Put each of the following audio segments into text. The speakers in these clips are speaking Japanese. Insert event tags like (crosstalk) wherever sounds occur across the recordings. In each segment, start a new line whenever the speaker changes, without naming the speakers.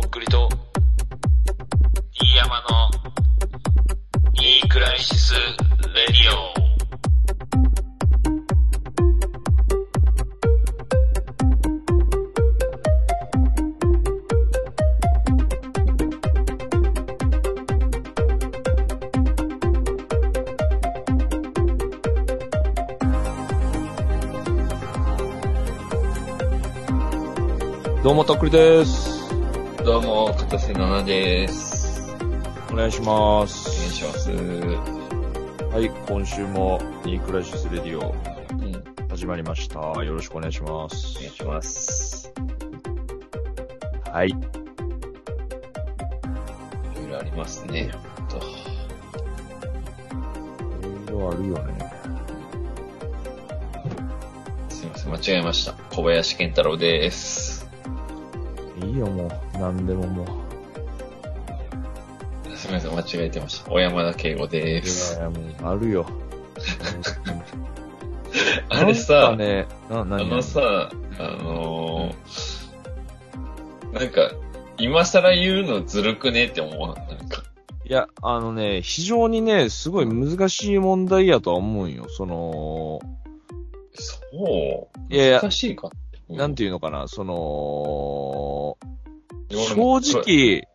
とっくりと、飯山の、いいクライシス・レディ
どうも、とっくりです。
どうも、片瀬奈々です。
お願いします。
お願いします。
はい、今週も、ニークライシスレディオ、始まりました。よろしくお願いします。
願いします。
はい。
いろいろありますね。と
いろいろあるよね。
すいません、間違えました。小林健太郎です。
いいよ、もう。なんでももう。
すみません、間違えてました。小山田圭吾で
い
す。
や、もう、あるよ。(laughs)
あれ
なん
さ
か、ね、
あ
に
のさ、あのー、なんか、今更言うのずるくねって思う。なんか、
いや、あのね、非常にね、すごい難しい問題やとは思うんよ。その、
そう？
いやいや
難しいか。
なんていうのかな、その、正直、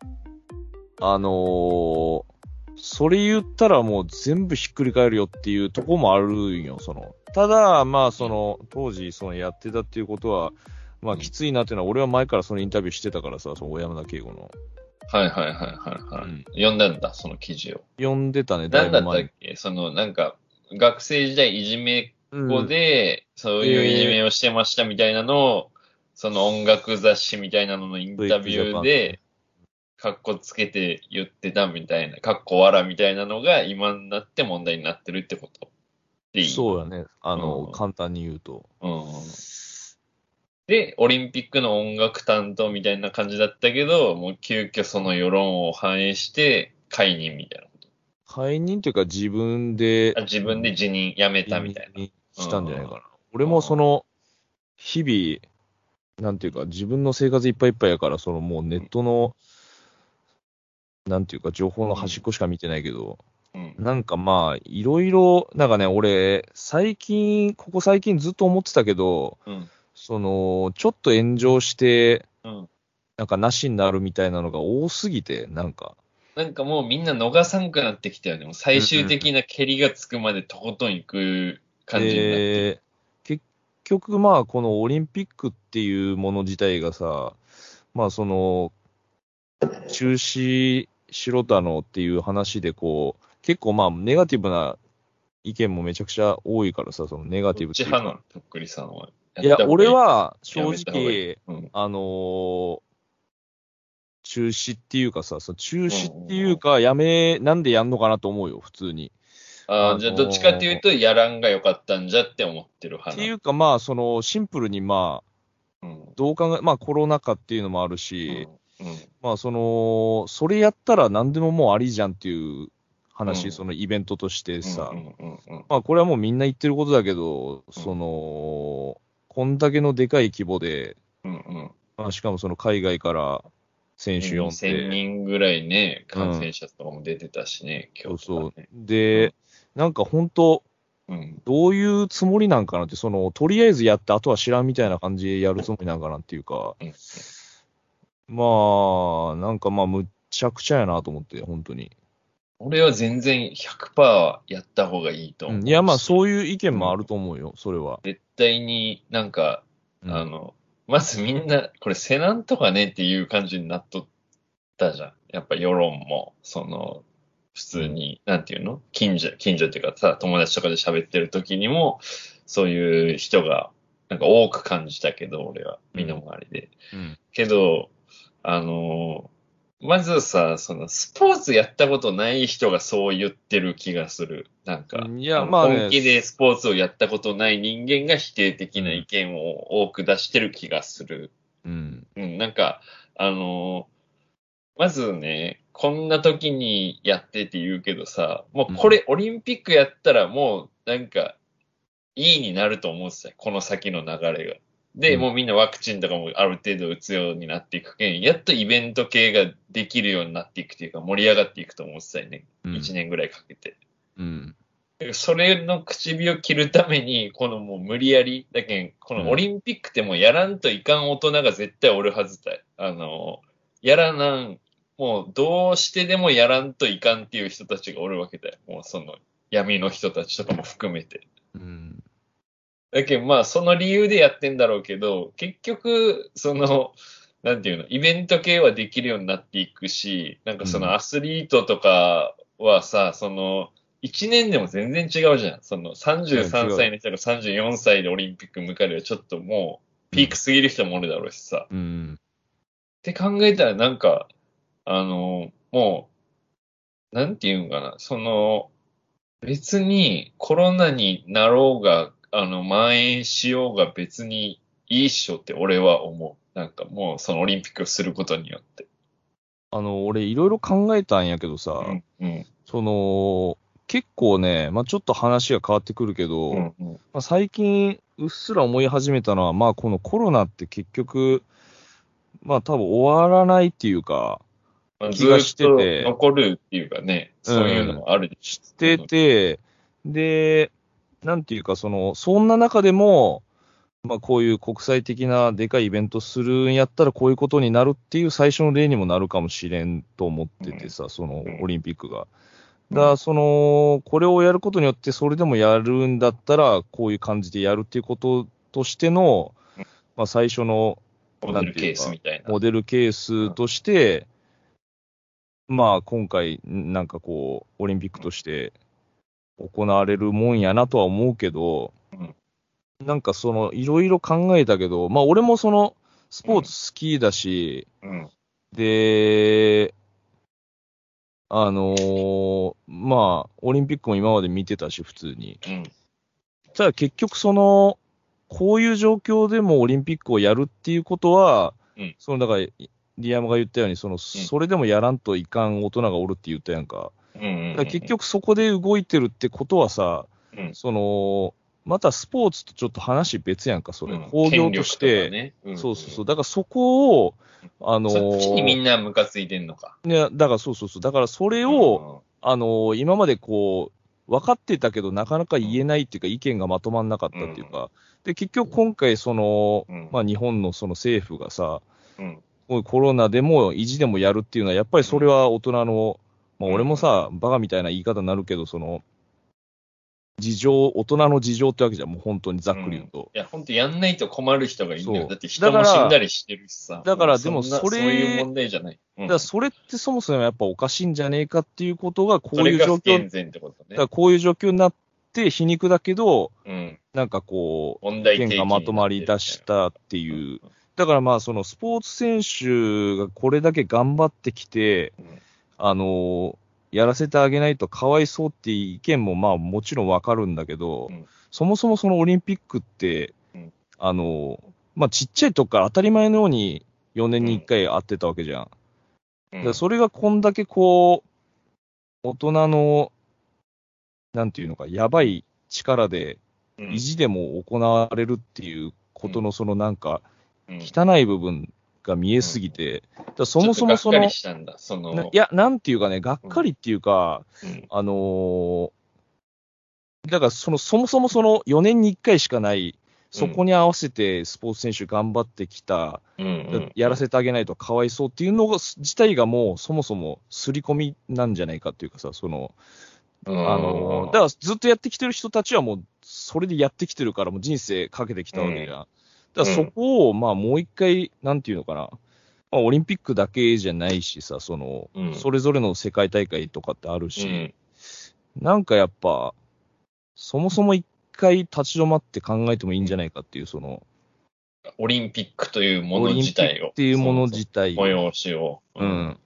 あのーそれ言ったらもう全部ひっくり返るよっていうとこもあるんよ、その。ただ、まあ、その、当時、その、やってたっていうことは、まあ、きついなっていうのは、俺は前からそのインタビューしてたからさ、その、小山田圭吾の。
はいはいはいはいはい。
うん
読んだんだ、その記事を。
読んでたね、だ
ないんだったっ。け？その、なんか、学生時代いじめっ
うん
子で、そういういじめをしてましたみたいなのを、その音楽雑誌みたいなののインタビューで、カッコつけて言ってたみたいな、カッコ笑みたいなのが今になって問題になってるってことでいい
そうやね。あの、
うん
簡単に言うと。
うん。で、オリンピックの音楽担当みたいな感じだったけど、もう急遽その世論を反映して解任みたいなこ
解任というか自分で
自分で辞任辞めたみたいな。
にしたんじゃないかな。俺もその、日々、なんていうか、自分の生活いっぱいいっぱいやから、そのもうネットの、なんていうか、情報の端っこしか見てないけど、
うん。
なんかまあ、いろいろ、なんかね、俺、最近、ここ最近ずっと思ってたけど、
うん。
その、ちょっと炎上して、
うん。
なんかなしになるみたいなのが多すぎて、なんか、
なんかもうみんな逃さんくなってきたよね。もう最終的な蹴りがつくまでとことん行く感じになってる。
で、結局まあ、このオリンピックっていうもの自体がさ、まあその、中止しろだのっていう話でこう、結構まあ、ネガティブな意見もめちゃくちゃ多いからさ、そのネガティブって
のとっくりさんは。
いや、俺、は正直、
うん。
あのー中止っていうかさ、その中止っていうか、やめ、なんでやんのかなと思うよ、普通に。
ああ、じゃあどっちかっていうと、やらんが良かったんじゃって思ってる派な
っていうか、まあ、その、シンプルにまあ、
うん。
どう考え、まあコロナ禍っていうのもあるし、
うん。うん。
まあその、それやったら何でももうありじゃんっていう話、
うん
そのイベントとしてさ、
うんうんうんうん。
まあこれはもうみんな言ってることだけど、その、こんだけのでかい規模で、
うんうん。
まあしかもその海外から選手呼ん
2000
で、
人ぐらいね、感染者とかも出てたしね、
そうそう
今日とかね。。
で、なんか本当
うん。
どういうつもりなんかなって、その、とりあえずやって、あとは知らんみたいな感じでやるつもりなんかなっていうか、
うん
まあ、なんかまあ、むっちゃくちゃやなと思って、本当に。
俺は全然100%やった方がいいと思う。
うんいや、まあ、そういう意見もあると思うよ、それは。
絶対になんか、
うん
あの、まずみんな、これセナンとかねっていう感じになっとったじゃん。やっぱ世論も、その、普通に、なんていうの？近所、近所っていうかさ、友達とかで喋ってる時にも、そういう人が、なんか多く感じたけど、俺は、身の回りで。
うん。
けど、あのまずさ、その、スポーツやったことない人がそう言ってる気がする。なんか、
いやまあね
本気でスポーツをやったことない人間が否定的な意見を多く出してる気がする。
うん。
うん、なんか、あのまずね、こんな時にやってって言うけどさ、もうこれ、オリンピックやったらもう、なんか、いいになると思うんですよ。この先の流れが。で、
うん
もうみんなワクチンとかもある程度打つようになっていくけん、やっとイベント系ができるようになっていくというか、盛り上がっていくと思ってたよね。
うん
1年ぐらいかけて。
うん。
それの口火を切るために、このもう無理やり、だけん、このオリンピックってもうやらんといかん大人が絶対おるはずだよ。あの、やらなん、もうどうしてでもやらんといかんっていう人たちがおるわけだよ。もうその闇の人たちとかも含めて。
うん。
だけどまあその理由でやってんだろうけど、結局、その、なんていうの、イベント系はできるようになっていくし、なんかそ
うん
のアスリートとかはさ、その、1年でも全然違うじゃん。その33歳の人が34歳でオリンピック迎えるよちょっともうピークすぎる人もおるだろうしさ。
うん。
って考えたらなんか、あの、もう、なんていうんかな、その、別にコロナになろうが、あの、蔓延しようが別にいいっしょって俺は思う。なんかもうそのオリンピックをすることによって。
あの、俺いろいろ考えたんやけどさ、
うん、うん、
その、結構ね、まあちょっと話が変わってくるけど、
うん、うん。
まあ、最近うっすら思い始めたのは、まあこのコロナって結局、まあ多分終わらないっていうか、
まあ、
気がしてて
残るっていうかね、そういうのもあるでしょ。
してて、で、なんていうか、その、そんな中でも、まあこういう国際的なでかいイベントするんやったらこういうことになるっていう最初の例にもなるかもしれんと思っててさ、そのオリンピックが。だから、その、これをやることによって、それでもやるんだったら、こういう感じでやるっていうこととしての、まあ最初の
モデルケースみたいな。
モデルケースとして、まあ今回、なんかこう、オリンピックとして行われるもんやなとは思うけど、
うん。
なんかその、いろいろ考えたけど、まあ俺もその、スポーツ好きだし、
うん、
で、あのーまあ、オリンピックも今まで見てたし、普通に。
うん、
ただ結局その、こういう状況でもオリンピックをやるっていうことは、
うん。
そのだから、リアムが言ったように、その、それでもやらんといかん大人がおるって言ったやんか。から結局そこで動いてるってことはさ、
うん、
その、またスポーツとちょっと話別やんか、それ。
うん。
工業として、
ね。うん。
そうそうそう。だからそこを、あのー
そっちにみんなムカついてんのか。
ね、だからそうそうそう。だからそれを、あのー今までこう、分かってたけど、なかなか言えないっていうか、意見がまとまんなかったっていうか、で、結局今回、その、
うん。
まあ日本のその政府がさ、コロナでも意地でもやるっていうのは、やっぱりそれは大人の、まあ俺もさ、バカみたいな言い方になるけど、その、事情、大人の事情ってわけじゃん、もう本当にざっくり言うと。
いや、本当やんないと困る人がいるんだよ。だって人も死んだりしてるしさ。
だからでもそれ
そういう問題じゃない。うん
だからそれってそもそもやっぱおかしいんじゃねえかっていうことが、こ
そう
いう状況、
ってことね
から。こういう状況になって、皮肉だけど、
うん。
なんかこう、意見がまとまり出したっていう。だからまあ、そのスポーツ選手がこれだけ頑張ってきて、
うん。
あの、やらせてあげないとかわいそうっていう意見もまあもちろんわかるんだけど、
うん。
そもそもそのオリンピックって、
うん。
あの、まあちっちゃいとこから当たり前のように4年に1回会ってたわけじゃん。
うん。
それがこんだけこう、大人の、なんていうのか、やばい力で、
うん。
意地でも行われるっていうことのそのなんか、
うん
汚い部分が見えすぎて、だからそもそもそのいや、なんていうかね、がっかりっていうか、
うん。
あのーだからその、そもそもその4年に1回しかない、そこに合わせてスポーツ選手頑張ってきた、
うんうん。
やらせてあげないとかわいそうっていうのが自体がもうそもそも刷り込みなんじゃないかっていうかさ、その、あの、だからずっとやってきてる人たちはもう、それでやってきてるから、もう人生かけてきたわけじゃん。だそこを、まあもう一回、なんていうのかな。まあ、オリンピックだけじゃないしさ、その、
うん
それぞれの世界大会とかってあるし、
うん
なんかやっぱ、そもそも一回立ち止まって考えてもいいんじゃないかっていう、その、
オリンピックというもの自体を。
クっていうもの自体。
催しを。
うん。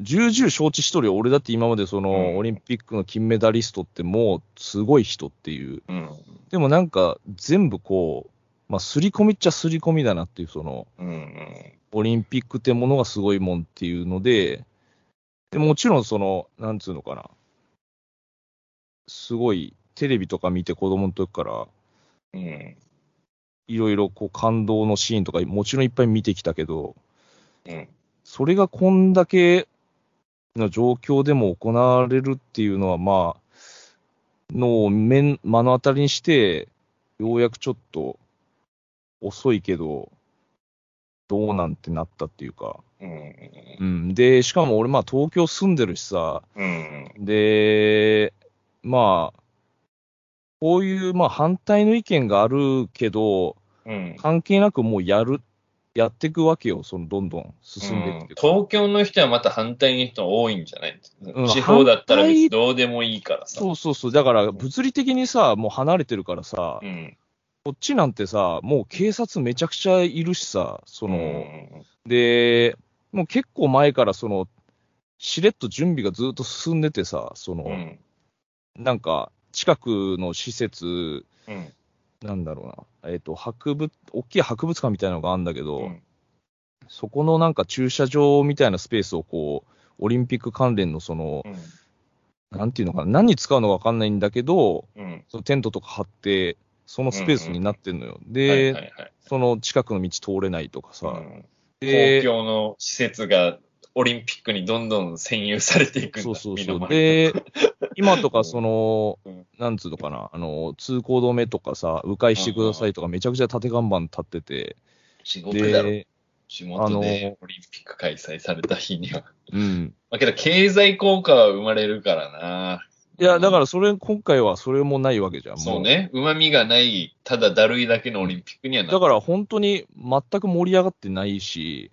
重々承知しとるよ。俺だって今までその、
うん
オリンピックの金メダリストってもうすごい人っていう。
うん。
でもなんか全部こう、まあ、すり込みっちゃすり込みだなっていう、その、
うん。うん。
オリンピックってものがすごいもんっていうので、でもちろんその、なんつうのかな。すごい、テレビとか見て子供の時から、
うん。
いろいろこう感動のシーンとかもちろんいっぱい見てきたけど、
うん。
それがこんだけの状況でも行われるっていうのは、まあ、のを目目の当たりにして、ようやくちょっと遅いけど、どうなんてなったっていうか。
うん。
うん。で、しかも俺、まあ東京住んでるしさ、
うん。
で、まあ、こういう、まあ反対の意見があるけど、
うん。
関係なくもうやる、やっていくわけよ、そのどんどん進んでいって。
東京の人はまた反対の人多いんじゃない、
うん
地方だったら別にどうでもいいからさ。
そうそうそう。だから、物理的にさ、もう離れてるからさ、
うん。
こっちなんてさ、もう警察めちゃくちゃいるしさ、その、
うん
で、もう結構前からその、しれっと準備がずっと進んでてさ、その、
うん。
なんか、近くの施設、
うん。
なんだろうな、えっ、と、博物、大きい博物館みたいなのがあるんだけど、
うん
そこのなんか駐車場みたいなスペースをこう、オリンピック関連のその、なんていうのかな、何に使うのかわかんないんだけど、
うん。
そのテントとか張って、そのスペースになってんのよ。
はい
で、
はいはい。
その近くの道通れないとかさ、
うん
で
公共の施設がオリンピックにどんどん占有されていくんだ
そうそうそう。で、今とかその
うん、
なんつうのかな、あの、通行止めとかさ、迂回してくださいとかめちゃくちゃ縦看板立ってて、
地獄だろ。
で、
地元でオリンピック開催された日には。
うん。
まあけど、経済効果は生まれるからな。
いや、だからそれ、今回はそれもないわけじゃん。も
そう。ね。旨味がない、ただだるいだけのオリンピックにはな
だから本当に全く盛り上がってないし、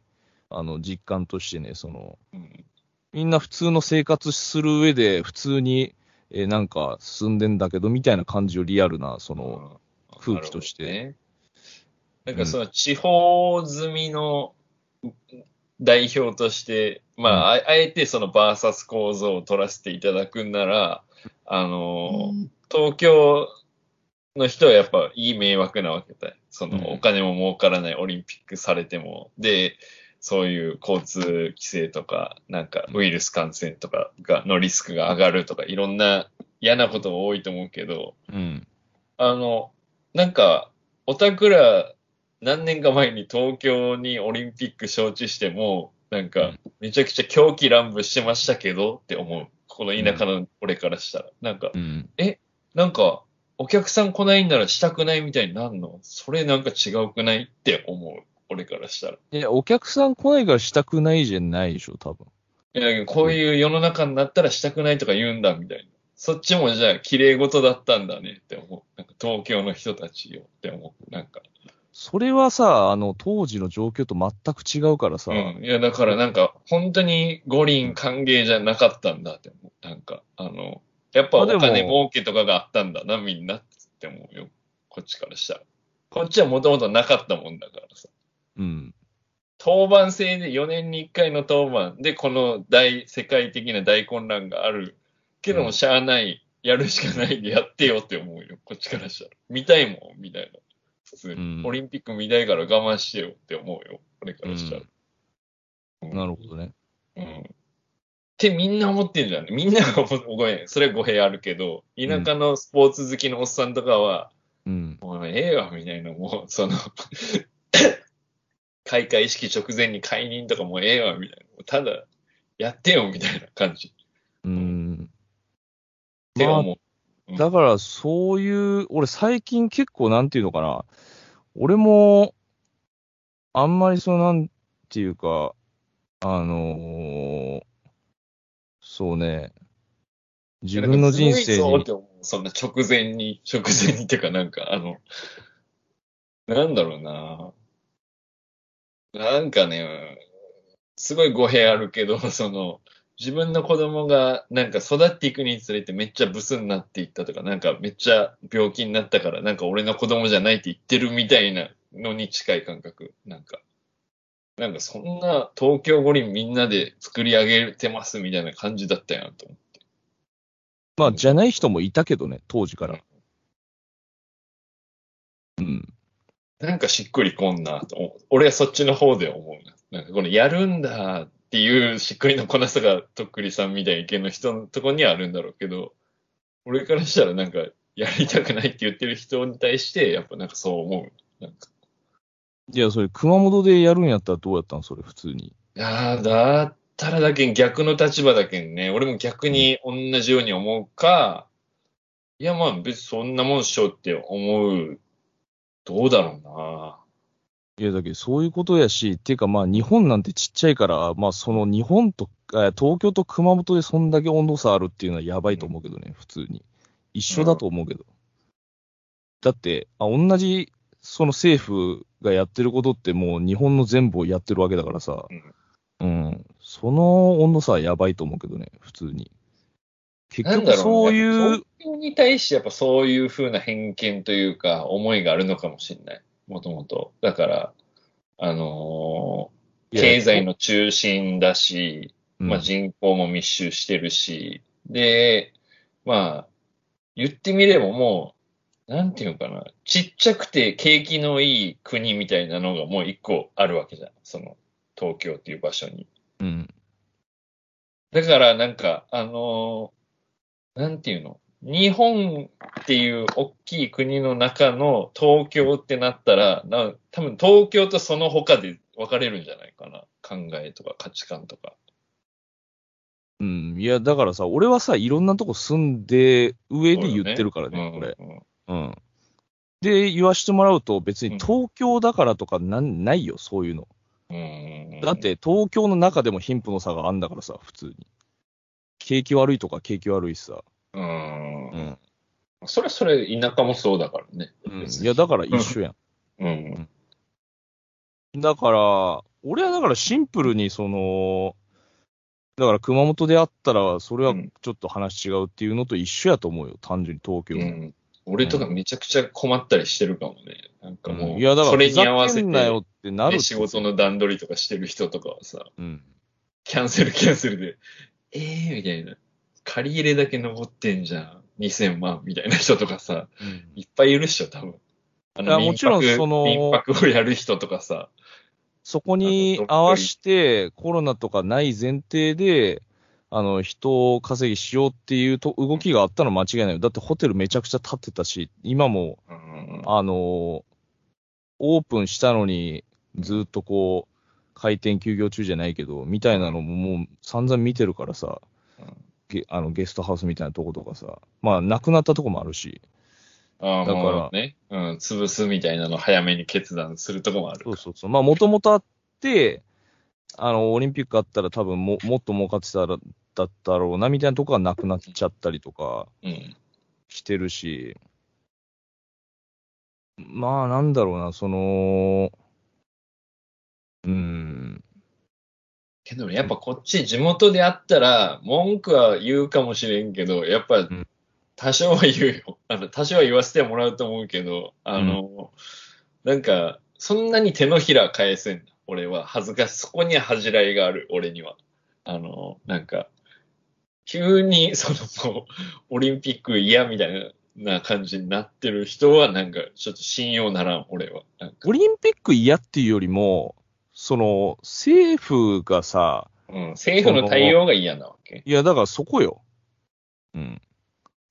あの、実感としてね、その、
うん
みんな普通の生活する上で普通に、えーなんか進んでんだけど、みたいな感じをリアルな、その、空気として
なるほどね。なんかその地方済みの代表として、まあ、ああえてそのバーサス構造を取らせていただくんなら、あの、東京の人はやっぱいい迷惑なわけだよ。そ
うん
のお金も儲からないオリンピックされても。で、そういう交通規制とか、なんかウイルス感染とかが、のリスクが上がるとか、いろんな嫌なことが多いと思うけど、
うん。
あの、なんか、オタクら何年か前に東京にオリンピック招致しても、なんか、めちゃくちゃ狂気乱舞してましたけどって思う。この田舎の俺からしたら。なんか
う、ん。
なんか、お客さん来ないんならしたくないみたいになんの？それなんか違うくない？って思う。俺からしたら。
いや、お客さん来ないからしたくないじゃないでしょ、多分。
いや、こういう世の中になったらしたくないとか言うんだみたいな。そっちもじゃあ綺麗事だったんだねって思う。なんか東京の人たちよって思う。なんか。
それはさ、あの、当時の状況と全く違うからさ、
うん。いや、だからなんか、本当に五輪歓迎じゃなかったんだって思う。なんか、あの、やっぱお金儲けとかがあったんだな、みんなって思うよ。こっちからしたら。こっちはもともとなかったもんだからさ。
うん。
当番制で4年に1回の当番で、この大、世界的な大混乱がある。けども、しゃあない、やるしかないでやってよって思うよ。こっちからしたら。見たいもん、みたいな。普通に。
うん
オリンピック見たいから我慢してよって思うよ。俺からしたら。うん
なるほどね。
うん。ってみんな思ってんじゃん。みんなが思うごめん。それは語弊あるけど、田舎のスポーツ好きのおっさんとかは、
うん。
もうええわ、みたいな、もう、その、(laughs) 開会式直前に解任とかもうええわ、みたいな。ただ、やってよ、みたいな感じ。
うん。
って思う。
だから、そういう、俺最近結構なんていうのかな。俺も、あんまりそのなんていうか、あのーそうね、自分の人生に
そんな直前に、直前にっていうかなんか、あの、なんだろうな。なんかね、すごい語弊あるけど、その、自分の子供がなんか育っていくにつれてめっちゃブスになっていったとか、なんかめっちゃ病気になったから、なんか俺の子供じゃないって言ってるみたいなのに近い感覚。なんか、なんかそんな東京五輪みんなで作り上げてますみたいな感じだったやんと思って。
まあ、じゃない人もいたけどね、当時から。うん。
なんかしっくりこんなと。俺はそっちの方で思うな。なんかこのやるんだっていうしっくりのこなさがとっくりさんみたいな系の人のとこにはあるんだろうけど、俺からしたらなんかやりたくないって言ってる人に対して、やっぱなんかそう思う。なんか。
いや、それ、熊本でやるんやったらどうやったんそれ、普通に。
いやーだったらだけん逆の立場だけんね、俺も逆に同じように思うか、いやまあ別にそんなもんしょって思う、どうだろうな。
いや、だけど、そういうことやし、っていうか、まあ、日本なんてちっちゃいから、まあ、その日本と、え東京と熊本でそんだけ温度差あるっていうのはやばいと思うけどね、普通に。一緒だと思うけど。だって、あ同じ、その政府がやってることってもう日本の全部をやってるわけだからさ、うん。その温度差はやばいと思うけどね、普通に。結局、
なんだろ
そうう
ね。
いう
東、京に対してやっぱそういう風な偏見というか、思いがあるのかもしれない。もともと。だから、あのー経済の中心だし、
うん
まあ人口も密集してるし、で、まあ、言ってみればもう、なんていうのかな、ちっちゃくて景気のいい国みたいなのがもう一個あるわけじゃん。その、東京っていう場所に。
うん。
だからなんか、あのーなんていうの？日本っていう大きい国の中の東京ってなったら、な多分東京とその他で分かれるんじゃないかな。考えとか価値観とか。
うん。いや、だからさ、俺はさ、いろんなとこ住んで、上で言ってるからね、これ。
うん
うん。で、言わしてもらうと、別
うん
に東京だからとかなんないよ、そういうの。
うん
だっ、て、東京の中でも貧富の差があんだからさ、普通に。景気悪いとか景気悪いしさ。
うん。
うん。
それはそれ、田舎もそうだからね。
うん、いや、だから一緒やん。
うん。
だから、俺はだからシンプルに、その、だから熊本であったら、それはちょっと話違うっていうのと一緒やと思うよ、単純に東京。
うん。俺とかめちゃくちゃ困ったりしてるかもね。なんかもう、
いや、だから、
それに合わせて、
けんなよってなる
仕事の段取りとかしてる人とかはさ、
うん。
キャンセルキャンセルで、えーみたいな。借り入れだけ残ってんじゃん。2000万みたいな人とかさ、
うん
いっぱいいるっしょ、多分。あ
いやもちろんその
民泊をやる人とかさ。
そこに合わして、コロナとかない前提で、あの、人を稼ぎしようっていうと動きがあったのは間違いないよ。だってホテルめちゃくちゃ建ってたし、今も、
うん
あの、オープンしたのに、ずっとこう、開店休業中じゃないけど、みたいなのももう散々見てるからさ、
うん
ゲあのゲストハウスみたいなとことかさ、まあ、なくなったとこもあるし、
ああ、
だから。
ね、うん、潰すみたいなの早めに決断するとこもあるか。
そうそうそう。まあ、もともとあって、あの、オリンピックあったら多分ももっと儲かってたら、だったろうな、みたいなとこがなくなっちゃったりとか
うん。
してるし、まあ、なんだろうな、その、うん、
けど、やっぱこっち地元であったら、文句は言うかもしれんけど、やっぱ
ん
多少は言うよ。あの、多少は言わせてもらうと思うけど、あの、なんか、そんなに手のひら返せん。俺は恥ずかしい。そこには恥じらいがある、俺には。あの、なんか、急に、そのもう、オリンピック嫌みたいな感じになってる人は、なんか、ちょっと信用ならん、俺は。
オリンピック嫌っていうよりも、その、政府がさ、
うん、政府の対応が嫌なわけ。
いや、だからそこよ。うん。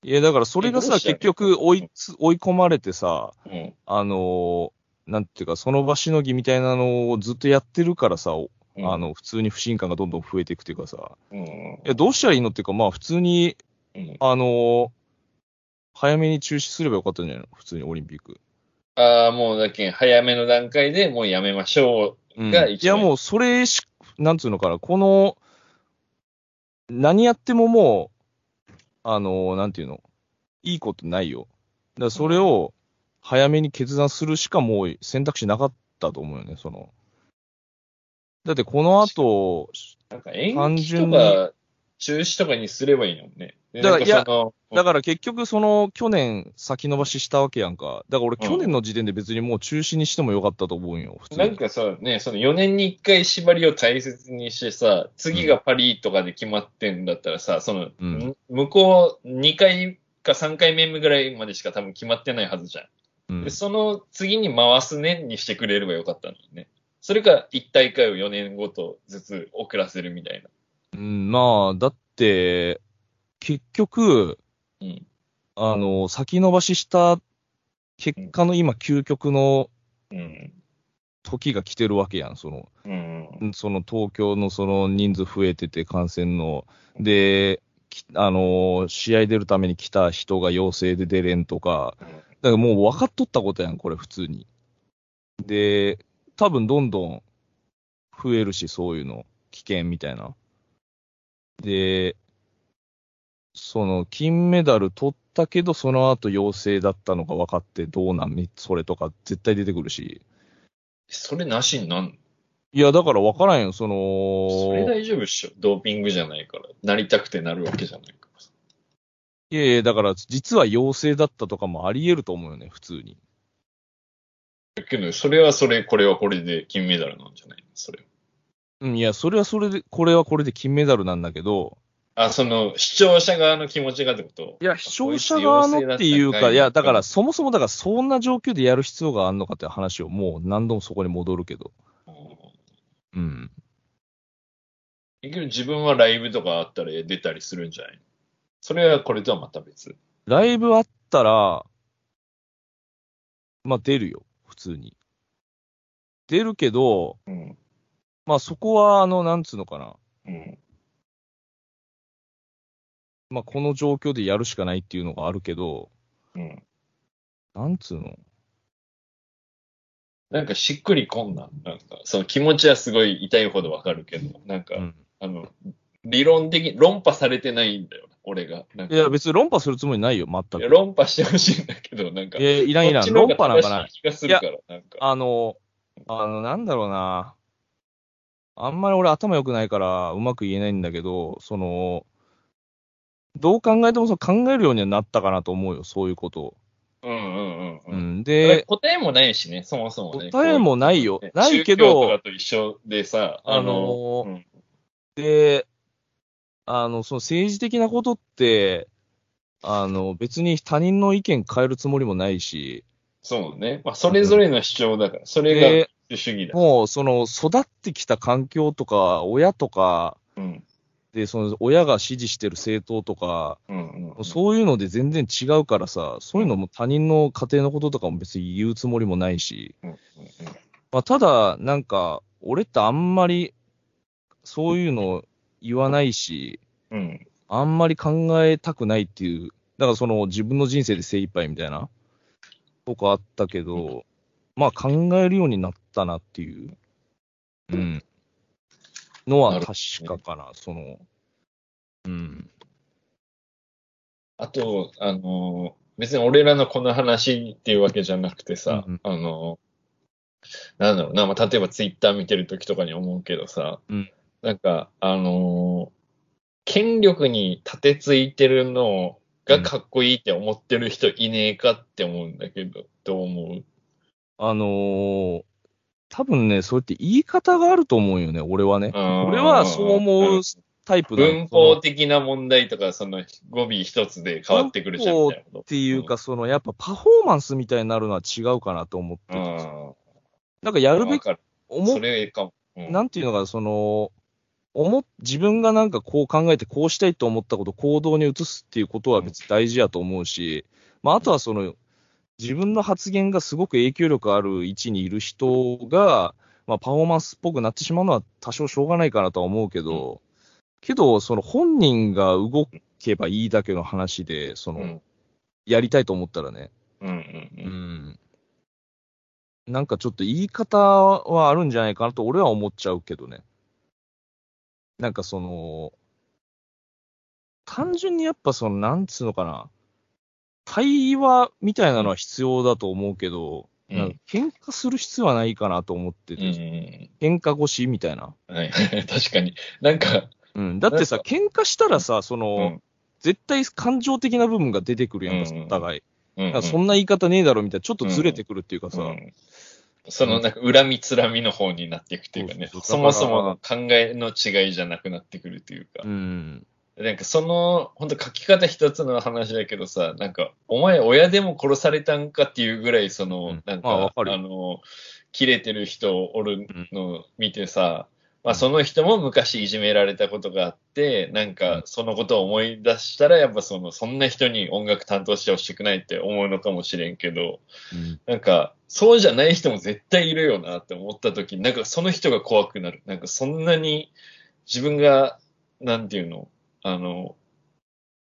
いや、だからそれがさ、結局追いつ、追い込まれてさ、
うん。
あのーなんていうか、その場しのぎみたいなのをずっとやってるからさ、お
うん
あの、普通に不信感がどんどん増えていくっていうかさ、
うん。
いや、どうしたらいいのっていうか、まあ、普通に、
うん
あのー早めに中止すればよかったんじゃないの？普通にオリンピック。
ああ、もうだけん早めの段階でもうやめましょ
うん
が一番
いや、もうそれし、なんつうのかな、この、何やってももう、あのーなんていうの、いいことないよ。だからそれを早めに決断するしかもう選択肢なかったと思うよね、その。だってこの後、
う。なんか延期
単純に
とか中止とかにすればいいのね。で
だから
なんその
だから結局その去年先延ばししたわけやんか。だから俺
うん
去年の時点で別にもう中止にしてもよかったと思うんよ、普通に。
なんかさ、ね、その4年に1回縛りを大切にしてさ、次がパリとかで決まってんだったらさ、その、
うん
ん向こう2回か3回目ぐらいまでしか多分決まってないはずじゃん。
うん
で、その次に回す年にしてくれればよかったのにね。それか1大会を4年ごとずつ遅らせるみたいな。
うん、まあ、だって、結局、
うん。
あの、先延ばしした結果の今、究極の
うん。
時が来てるわけやん、その、
うん。
その東京のその人数増えてて感染の、で、きあのー試合出るために来た人が陽性で出れんとか、だからもう分かっとったことやん、これ普通に。で、多分どんどん増えるし、そういうの、危険みたいな。で、その金メダル取ったけど、その後陽性だったのが分かってどうなんみそれとか絶対出てくるし。
それなしになんの
いや、だから分からんよ、その、
それ大丈夫っしょ。ドーピングじゃないから。なりたくてなるわけじゃないから。
いやいや、だから実は陽性だったとかもあり得ると思うよね、普通に。
けど、それはそれ、これはこれで金メダルなんじゃないの？それは。
うん、いや、それはそれで、これはこれで金メダルなんだけど、
あ、その、視聴者側の気持ちがってこと？
いや、視聴者側のっていうか、いや、だから、そもそもだからそんな状況でやる必要があるのかって話をもう何度もそこに戻るけど。うん。
結局自分はライブとかあったら出たりするんじゃない？のそれはこれとはまた別？
ライブあったら、まあ出るよ、普通に。出るけど、
うん。
まあそこは、あの、なんつうのかな。
うん。
まあこの状況でやるしかないっていうのがあるけど、
うん。
なんつうの？
なんかしっくりこんなん。なんか、その気持ちはすごい痛いほどわかるけど、なんか、
うん。
あの、理論的に論破されてないんだよな、俺が。
いや、別に論破するつもりないよ、全く。
いや論破してほしいんだけど、なんか、
いや、いらんいらん。論破なんかない。
気がするから、なんか。
あの、あの、なんだろうな。あんまり俺頭良くないからうまく言えないんだけど、その、どう考えてもそう考えるようにはなったかなと思うよ、そういうことを。
うんうんうん
う
うん。
ん。
で、
で、
答えもないしね、そもそもね。
答えもないよないけど
宗教とかと一緒でさ、あの、
あのー
うん
で、あの、その政治的なことって、あの、別に他人の意見変えるつもりもないし、
そうね。まあ、それぞれの主張だから、それが主主義だ。
もう、その、育ってきた環境とか、親とか、
うん。
で、その、親が支持してる政党とか、
うんうんうん。
そういうので全然違うからさ、そういうのも他人の家庭のこととかも別に言うつもりもないし、
うんうん
まあ、ただ、なんか、俺ってあんまり、そういうの言わないし、
うん。うん。
あんまり考えたくないっていう、だからその自分の人生で精一杯みたいな、とかあったけど、まあ考えるようになったなっていう、うん、のは確かかな、その、うん、
あと、あの、別に俺らのこの話っていうわけじゃなくてさ、
うん
あの、なんだろうな、まあ、例えばツイッター見てるときとかに思うけどさ、
うん。
なんか、あの権力に立てついてるのがかっこいいって思ってる人いねえかって思うんだけど、どう思う？
あのー多分ね、そうやって言い方があると思うよね、俺はね。
うん
俺はそう思うタイプだ
文法的な問題とか、その語尾一つで変わってくるじゃんみたいなこと。
っていうか、その、やっぱパフォーマンスみたいになるのは違うかなと思って
う
て、
ん。
なんかやるべき。思
それかも。うん
なんていうのか、その、思っ、自分がなんかこう考えてこうしたいと思ったことを行動に移すっていうことは別に大事やと思うし、まああとはその、自分の発言がすごく影響力ある位置にいる人が、まあパフォーマンスっぽくなってしまうのは多少しょうがないかなとは思うけど、けど、その本人が動けばいいだけの話で、その、
うん。
やりたいと思ったらね、
うんうん
う
うん。
ん。なんかちょっと言い方はあるんじゃないかなと俺は思っちゃうけどね。なんかその、単純にやっぱその、なんつうのかな。対話みたいなのは必要だと思うけど、
うん
喧嘩する必要はないかなと思って
うん
て、
うん
喧嘩越しみたいな。
うん。はい。(laughs) 確かに。なんか、
うん。だってさ、喧嘩したらさ、その、
うん
絶対感情的な部分が出てくるやんか、
うん
お互い。
うんうん
そんな言い方ねえだろみたいな、ちょっとずれてくるっていうかさ、
うんそのなんか恨みつらみの方になっていくっていうかね、
そ
もそもの考えの違いじゃなくなってくるっていうか
う、ん。
なんかその、本当書き方一つの話だけどさ、なんか、お前親でも殺されたんかっていうぐらい、その、
うん
なんか、
あわかるよ
の、切れてる人おるのを見てさ、まあその人も昔いじめられたことがあって、なんかそのことを思い出したら、やっぱその、そんな人に音楽担当してほしくないって思うのかもしれんけど、
うん。
なんか、そうじゃない人も絶対いるよなって思った時に、なんかその人が怖くなる。なんかそんなに自分が、なんていうの、あの、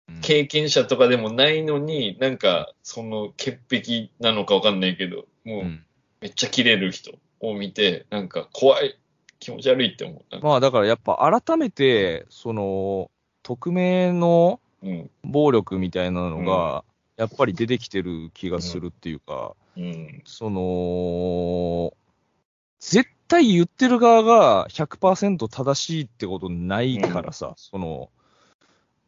うん
経験者とかでもないのに、なんかその潔癖なのかわかんないけど、もう
うん
めっちゃ切れる人を見て、なんか怖い、気持ち悪いって思う。
まあだからやっぱ改めて、その、匿名の
うん。
暴力みたいなのが、やっぱり出てきてる気がするっていうか、
うん。
その、絶対言ってる側が100%正しいってことないからさ、その、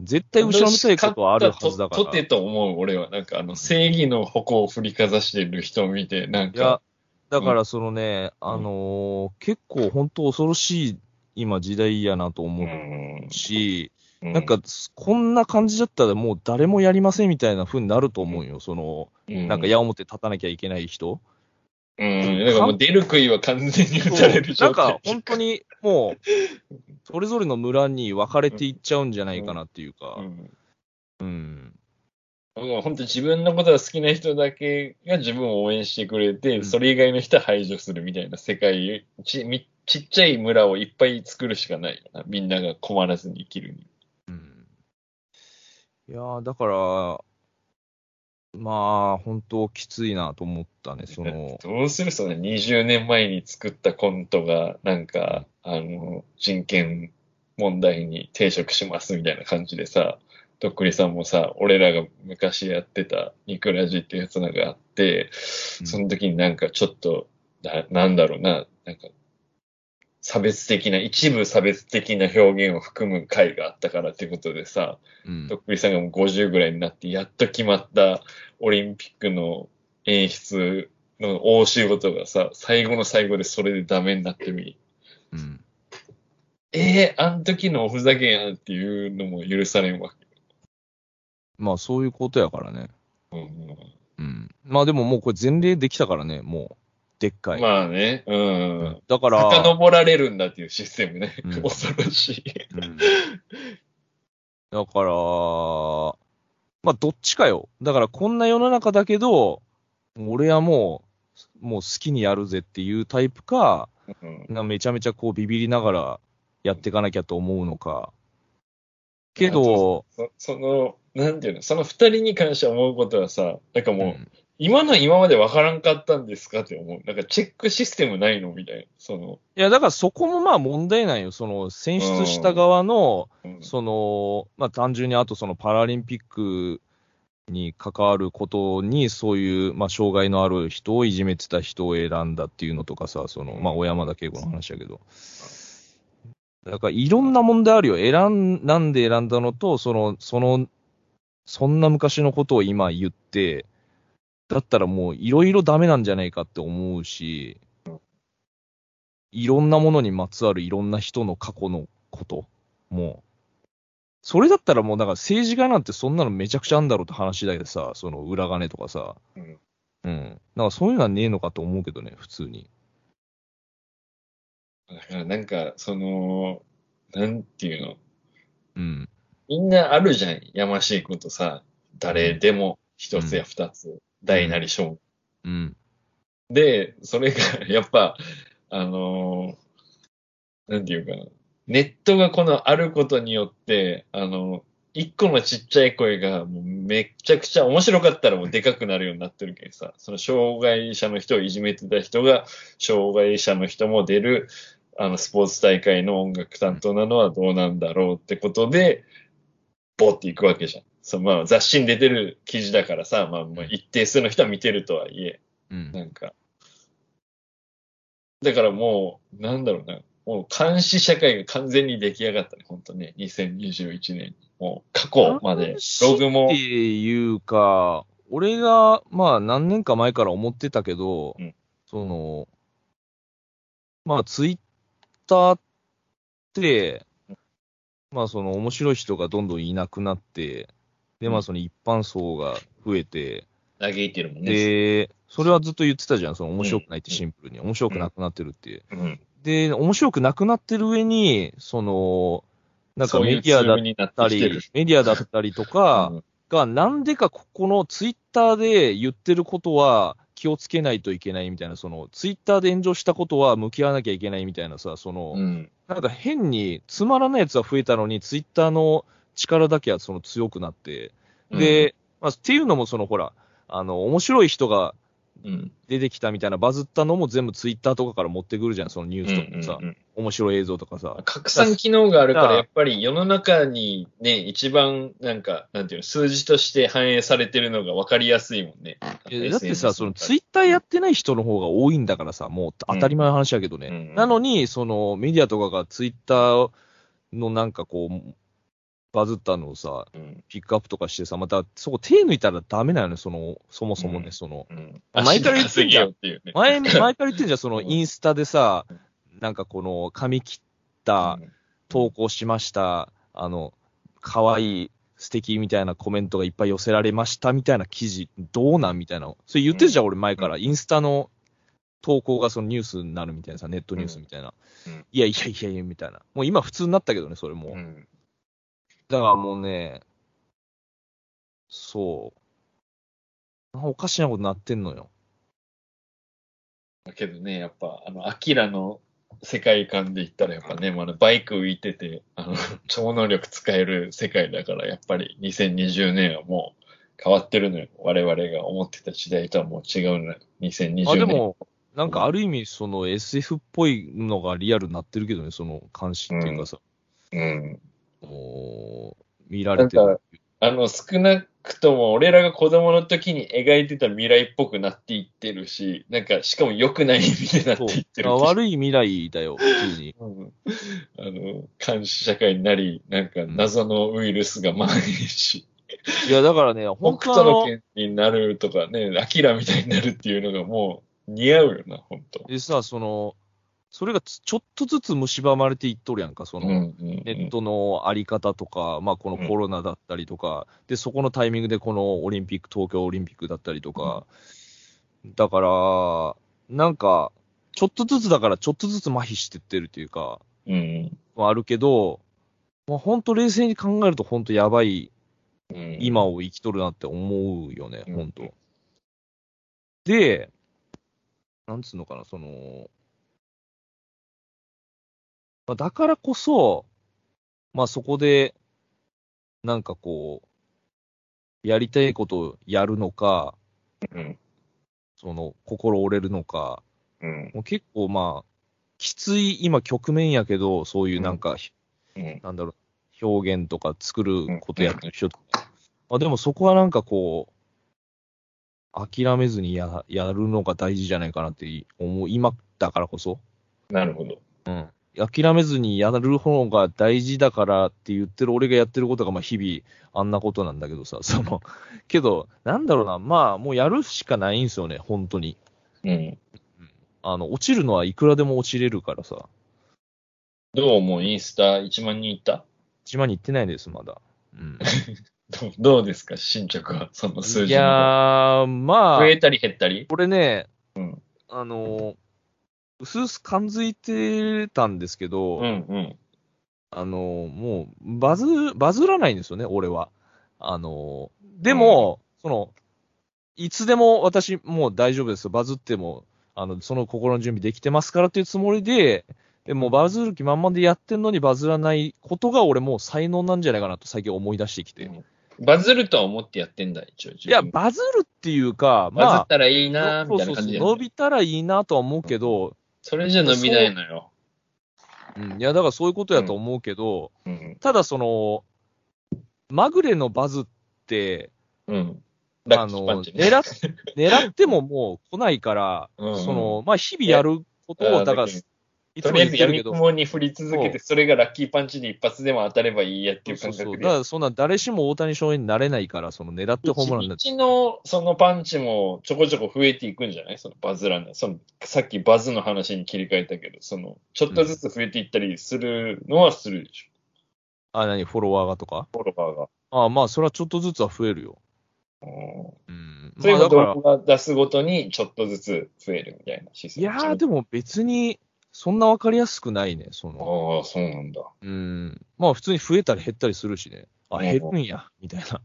絶対後ろめたいことはあるはずだから。
ととてと思う、俺は。なんかあの、正義の矛を振りかざしてる人を見て、なん
いや
か、、
だからそのね、あのー結構本当恐ろしい今時代やなと
う
思
ん
うし、
う
なんか、こんな感じだったらもう誰もやりませんみたいな風になると思うよ。その、なんか矢面立たなきゃいけない人。
うん、だからもう出る杭は完全に打たれる
な
状態
んか。本当にもう、それぞれの村に分かれていっちゃうんじゃないかなっていうか
う。ん
うん。
本当自分のことが好きな人だけが自分を応援してくれて、
うん
それ以外の人は排除するみたいな世界ち、みちっちゃい村をいっぱい作るしかないよな。みんなが困らずに生きるに。
うんいやーだから、まあ、本当きついなと思ったね、その、(laughs)
どうするその20年前に作ったコントが、なんか、あの、人権問題に抵触しますみたいな感じでさ、とっくりさんもさ、俺らが昔やってたニクラジっていうやつなんかあって、
うん。
その時になんかちょっと、ななんだろうな、なんか、差別的な、一部差別的な表現を含む回があったからってことでさ、
うん
とっくりさんがもう50ぐらいになって、やっと決まったオリンピックの演出の大仕事がさ、最後の最後でそれでダメになってみ。
うん
えー、あん時のおふざけやんっていうのも許されんわけ。
まあ、そういうことやからね。
うん
うん。まあ、でももうこれ前例できたからね、もう、でっかい。
まあね、うん。
だから、
遡られるんだっていうシステムね。
うん
恐ろしい。
うんだから、まあ、どっちかよ。だから、こんな世の中だけど、俺はもう、もう好きにやるぜっていうタイプか、
うん
なめちゃめちゃこうビビりながらやっていかなきゃと思うのか。けど、
そその、なんていうの、その二人に関して思うことはさ、なんかもう、
うん
今の今までわからんかったんですかって思う。なんかチェックシステムないのみたいな。その、
いや、だからそこもまあ問題なんよ。その、選出した側の、
うん
その、まあ単純にあとそのパラリンピックに関わることに、そういう、まあ障害のある人をいじめてた人を選んだっていうのとかさ、その、まあ小山田圭吾の話だけど。だからいろんな問題あるよ。選ん、なんで選んだのと、その、その、そんな昔のことを今言って、だったらもういろいろダメなんじゃないかって思うし、いろんなものにまつわるいろんな人の過去のこともう、それだったらもうだから政治家なんてそんなのめちゃくちゃあんだろうって話だけどさ、その裏金とかさ。
うん。
うん。なんかそういうのはねえのかと思うけどね、普通に。
だからなんか、その、なんていうの、
うん。
みんなあるじゃん。やましいことさ、誰でも一つや二つ、大なり小
うん。
で、それが、(laughs) やっぱ、あのーなんていうかな。ネットがこのあることによって、あの、一個のちっちゃい声がもうめっちゃくちゃ面白かったらもうでかくなるようになってるけどさ、その障害者の人をいじめてた人が、障害者の人も出る、あの、スポーツ大会の音楽担当なのはどうなんだろうってことで、ボーっていくわけじゃん。そう、まあ雑誌に出てる記事だからさ、まあ、まあ一定数の人は見てるとはいえ、
うん。
なんか。だからもう、なんだろうな。もう監視社会が完全に出来上がったね、本当ね。2021年に。もう過去まで。ログも
って。いうか、俺が、まあ何年か前から思ってたけど、
うん
その、まあツイッターって、まあその面白い人がどんどんいなくなって、で、ま
うん
あその一般層が増えて、
嘆いてるもんね。
で、それはずっと言ってたじゃん、その面白くないってシンプルに、面白くなくなってるって。
うん。
で、面白くなくなってる上に、その、なんかメディアだった
きてる
り、メディアだったりとか
うん
が、なんでかここのツイッターで言ってることは気をつけないといけないみたいな、その、ツイッターで炎上したことは向き合わなきゃいけないみたいなさ、その、
うん。
なんか変につまらないやつは増えたのに、ツイッターの力だけはその強くなって、で、まあ、っていうのもそのほら、あの、面白い人が
うん、
出てきたみたいなバズったのも全部ツイッターとかから持ってくるじゃん、そのニュースとかさ、
うんうんうん
面白い映像とかさ。
拡散機能があるか
ら
ら、やっぱり世の中にね、一番なんか、なんていうの、数字として反映されてるのが分かりやすいもんね。
だってさ、そのツイッターやってない人の方が多いんだからさ、もう当たり前の話だけどね。
うん。
なのに、そのメディアとかがツイッターのなんかこう、バズったのをさ、
うん
ピックアップとかしてさ、またそこ手抜いたらダメなのよ、その、そもそもね、
うん
その、
うん。
前から言ってんじゃん。前、前から言ってんじゃん、その
うん
インスタでさ、なんかこの髪切った
うん
投稿しました、あの、可愛い素敵みたいなコメントがいっぱい寄せられましたみたいな記事、どうなんみたいな。それ言ってるじゃん、俺前から。インスタの投稿がそのニュースになるみたいなさ、ネットニュースみたいな。いやいやいやいや、みたいな。もう今普通になったけどね、それも。
うん
だからもうね、そう。おかしなことになってんのよ。
だけどね、やっぱ、あの、アキラの世界観で言ったら、やっぱね、まだバイク浮いてて、あの、(laughs) 超能力使える世界だから、やっぱり2020年はもう変わってるのよ。我々が思ってた時代とはもう違うのよ。2020年。
あ、でも、なんかある意味、その SF っぽいのがリアルになってるけどね、その監視っていうかさ、
うん。
もう見られてる。
あの、少なくとも俺らが子供の時に描いてた未来っぽくなっていってるし、なんか、しかも良くない意味でなっていってる
あ悪い未来だよ、普通に。(laughs)
うんあの、監視社会になり、なんか謎のウイルスが蔓延し、
いや、だからね、本
北
当あの、
斗の剣になるとかね、アキラみたいになるっていうのがもう似合うよな、本当
でさ、その、それがつちょっとずつ蝕まれていっとるやんか、その、ネットのあり方とか、まあ、このコロナだったりとか、で、そこのタイミングでこのオリンピック、東京オリンピックだったりとか、だから、なんか、ちょっとずつだから、ちょっとずつ麻痺してってるっていうか、
うん。
はあるけど、まあ、本当冷静に考えると本当やばい
うん。
今を生きとるなって思うよね、
うん。
本当。で、なんつうのかな、その、まあ、だからこそ、まあそこで、なんかこう、やりたいことをやるのか、
うん
その、心折れるのか、
うん
もう結構まあ、きつい今局面やけど、そういうなんか、
うん
なんだろう、表現とか作ることやってる人とか。まあでもそこはなんかこう、諦めずにややるのが大事じゃないかなって思う、今だからこそ。
なるほど。
うん。諦めずにやる方が大事だからって言ってる俺がやってることがまあ日々あんなことなんだけどさ、(laughs) その、けど、なんだろうな、まあもうやるしかないんですよね、本当に。
うん。
あの、落ちるのはいくらでも落ちれるからさ。
どうもう？インスタ1万人いった？
島に行ってないです、まだ。うん。(laughs)
どうどうですか？進捗は、その数
い
字の。
やー、まあ
増、えたり減ったり？
これね、
うん
あの、うすうす感づいてたんですけど、
うんうん。
あの、もう、バズ、バズらないんですよね、俺は。あの、でも、その、いつでも私もう大丈夫ですよ。バズっても、あの、その心の準備できてますからっていうつもりで、でもバズる気満々でやってんのにバズらないことが俺もう才能なんじゃないかなと最近思い出してきて。
うんバズるとは思ってやってんだ、一応。
いや、バズるっていうか、まあ
バズっ、たらいいなみたいな感じで、
そうそうそう伸びたらいいなとは思うけど、
それじゃ伸びないのよ。
うん、いや、だからそういうことやと思うけど、
うん。
ただその、まぐれのバズって、
うん。ラ
あの、
ね。
狙っ、狙ってももう来ないから、
うんうん
その、まあ、日々やることを、だから、
い
つも
とりあえず
言ってるけど、
闇雲に振り続けて、
そう
それがラッキーパンチで一発でも当たればいいやっていう
そうそう。
感覚で。
だからそんな誰しも大谷翔平になれないから、その狙ってホームランだって。
一日のそのパンチもちょこちょこ増えていくんじゃない？そのバズらない。そのさっきバズの話に切り替えたけど、そのちょっとずつ増えていったりするのはするでし
あ、何、フォロワーがとか？
ょ。フォロワーが。
あまあ、それはちょっとずつは増えるよ。
うんそういう
だから
動、画出すごとにちょっとずつ増えるみたいなシステム。
いやー、でも別に、そんなわかりやすくないね、その。
ああ、そうなんだ。
うん。まあ普通に増えたり減ったりするしね。あ、
うん
減るんや、みたいな。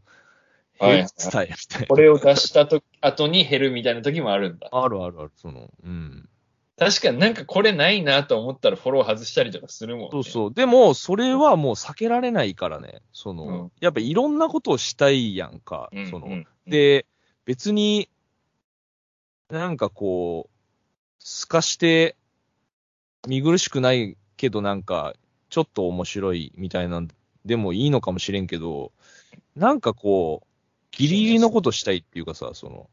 はい
減ったや、みたい
これを出したと後に減るみたいな時もあるんだ。
な。あるあるある、その、うん。
確かになんかこれないなと思ったらフォロー外したりとかするもんね。
そうそう。でも、それはもう避けられないからね。その、
うん
やっぱいろんなことをしたいやんか。
うん。
その、
うん、
で、別に、なんかこう、透かして、見苦しくないけどなんか、ちょっと面白いみたいなんでもいいのかもしれんけど、なんかこう、ギリギリのことしたいっていうかさ、その、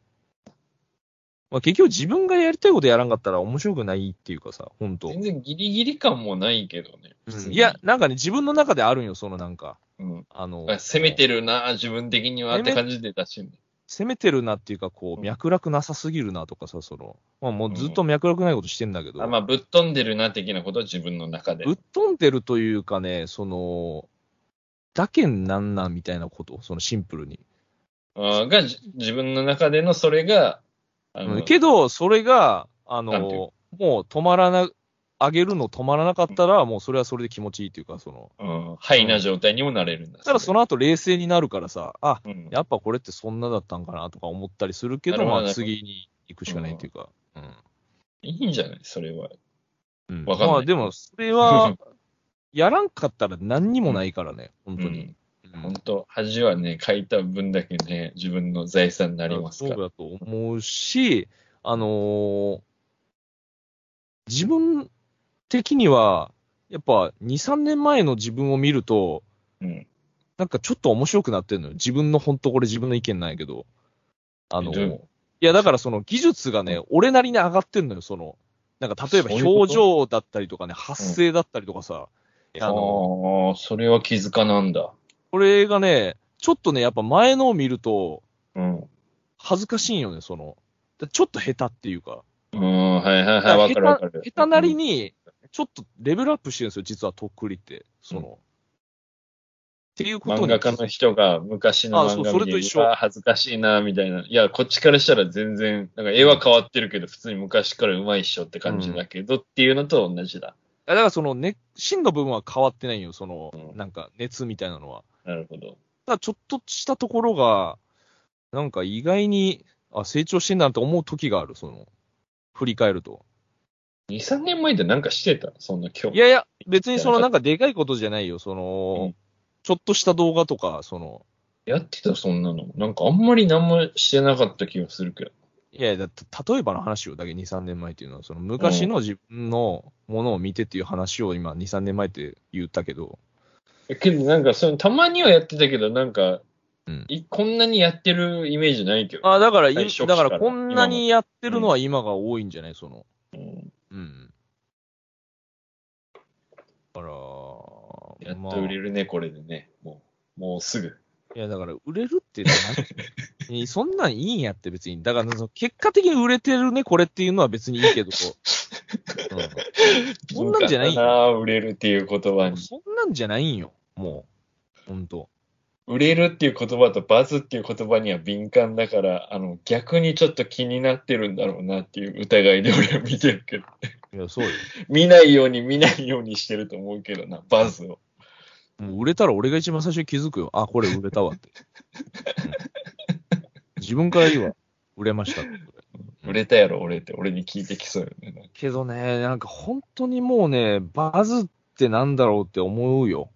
まあ、結局自分がやりたいことやらんかったら面白くないっていうかさ、本当
全然ギリギリ感もないけどね。普通に
いや、、なんかね、自分の中であるんよ、そのなんか、
うん。
あの、
あ攻めてるな、自分的にはって感じで出してんね。
攻めてるなっていうか、こう、
うん。
脈絡なさすぎるなとかさ、その、まあもうずっと脈絡ないことしてんだけど、
あまあ、ぶっ飛んでるな、的なことは自分の中で。
ぶっ飛んでるというかね、その、だけんなんなんみたいなこと、そのシンプルに。
あが、じ自分の中でのそれが、
けど、それが、あの、もう止まらな、上げるの止まらなかったら、もうそれはそれで気持ちいいっていうか、その、
うん、ハイな状態にもなれるんだ。
ただそ
の、
の後冷静になるからさ、あ、
うん、
やっぱこれってそんなだったんかなとか思ったりするけど、まあ次に行くしかないっていうか。うん
いいんじゃない？それは。
うん
わかんない
まあでも、それは、(laughs) やらんかったら何にもないからね、本当に。うん
本当恥はね、書いた分だけね、自分の財産になりますから。
そうだと思うし、あのー自分的には、やっぱ2、3年前の自分を見ると、
うん。
なんかちょっと面白くなってるのよ。自分の本当これ自分の意見なんやけど。あの
い
やだからその技術がね、俺なりに上がってんのよ、その。なんか例えば表情だったりとかね、発声だったりとかさ。あの、
ああ、それは気づかなんだ。
これがね、ちょっとね、やっぱ前のを見ると、
うん。
恥ずかしいんよね、その。だちょっと下手っていうか。
うん、はいはいはい、わかるわかる。
下手なりに、ちょっとレベルアップしてるんですよ、実はとっくりって。その。
うん
っていうことに
漫画家の人が昔の漫画見て
それと一緒
うわ恥ずかしいな、みたいな。いや、こっちからしたら全然、なんか絵は変わってるけど、普通に昔から上手いっしょって感じだけど、っていうのと同じだ。
だからそのね、芯の部分は変わってないよ、その、
うん
なんか熱みたいなのは。
なるほど。
ただちょっとしたところが、なんか意外に、あ、成長してんだなって思う時がある、その、振り返ると。
2、3年前でなんかしてたそんな今日。
いやいや、別にそのなんか。でかいことじゃないよ、その、
うん。
ちょっとした動画とか、その、
やってた、そんなの。なんかあんまり何もしてなかった気がするけど。
いやいや、だって例えばの話をだけ2、3年前っていうのは、その昔の自分のものを見てっていう話を今2、3年前って言ったけど、
けどなんかその、たまにはやってたけど、なんか、
うん。
いこんなにやってるイメージないけど。
あだからだか
ら
こんなにやってるのは今が多いんじゃない？その、
うん
うん。だから、
やっ
まあ
と売れるね、これでね。もう、もうすぐ。
いや、だから、売れるって何 (laughs) そんなんいいんやって別に。だから、その結果的に売れてるね、これっていうのは別にいいけど、(laughs) そんなんじゃない
敏感だな売れるっていう言葉
うん、
に。
そんなんじゃないんよ、もう。ほんと。
売れるっていう言葉とバズっていう言葉には敏感だから、あの、逆にちょっと気になってるんだろうなっていう疑いで俺は見てるけど。
いや、そうよ。
見ないように見ないようにしてると思うけどな、バズを。
もう売れたら俺が一番最初に気づくよ。あ、これ売れたわって。うん自分から言うわ。売れました。
売れたやろ、俺って。俺に聞いてきそうよね。
けどね、なんか本当にもうね、バズってなんだろうって思うよ。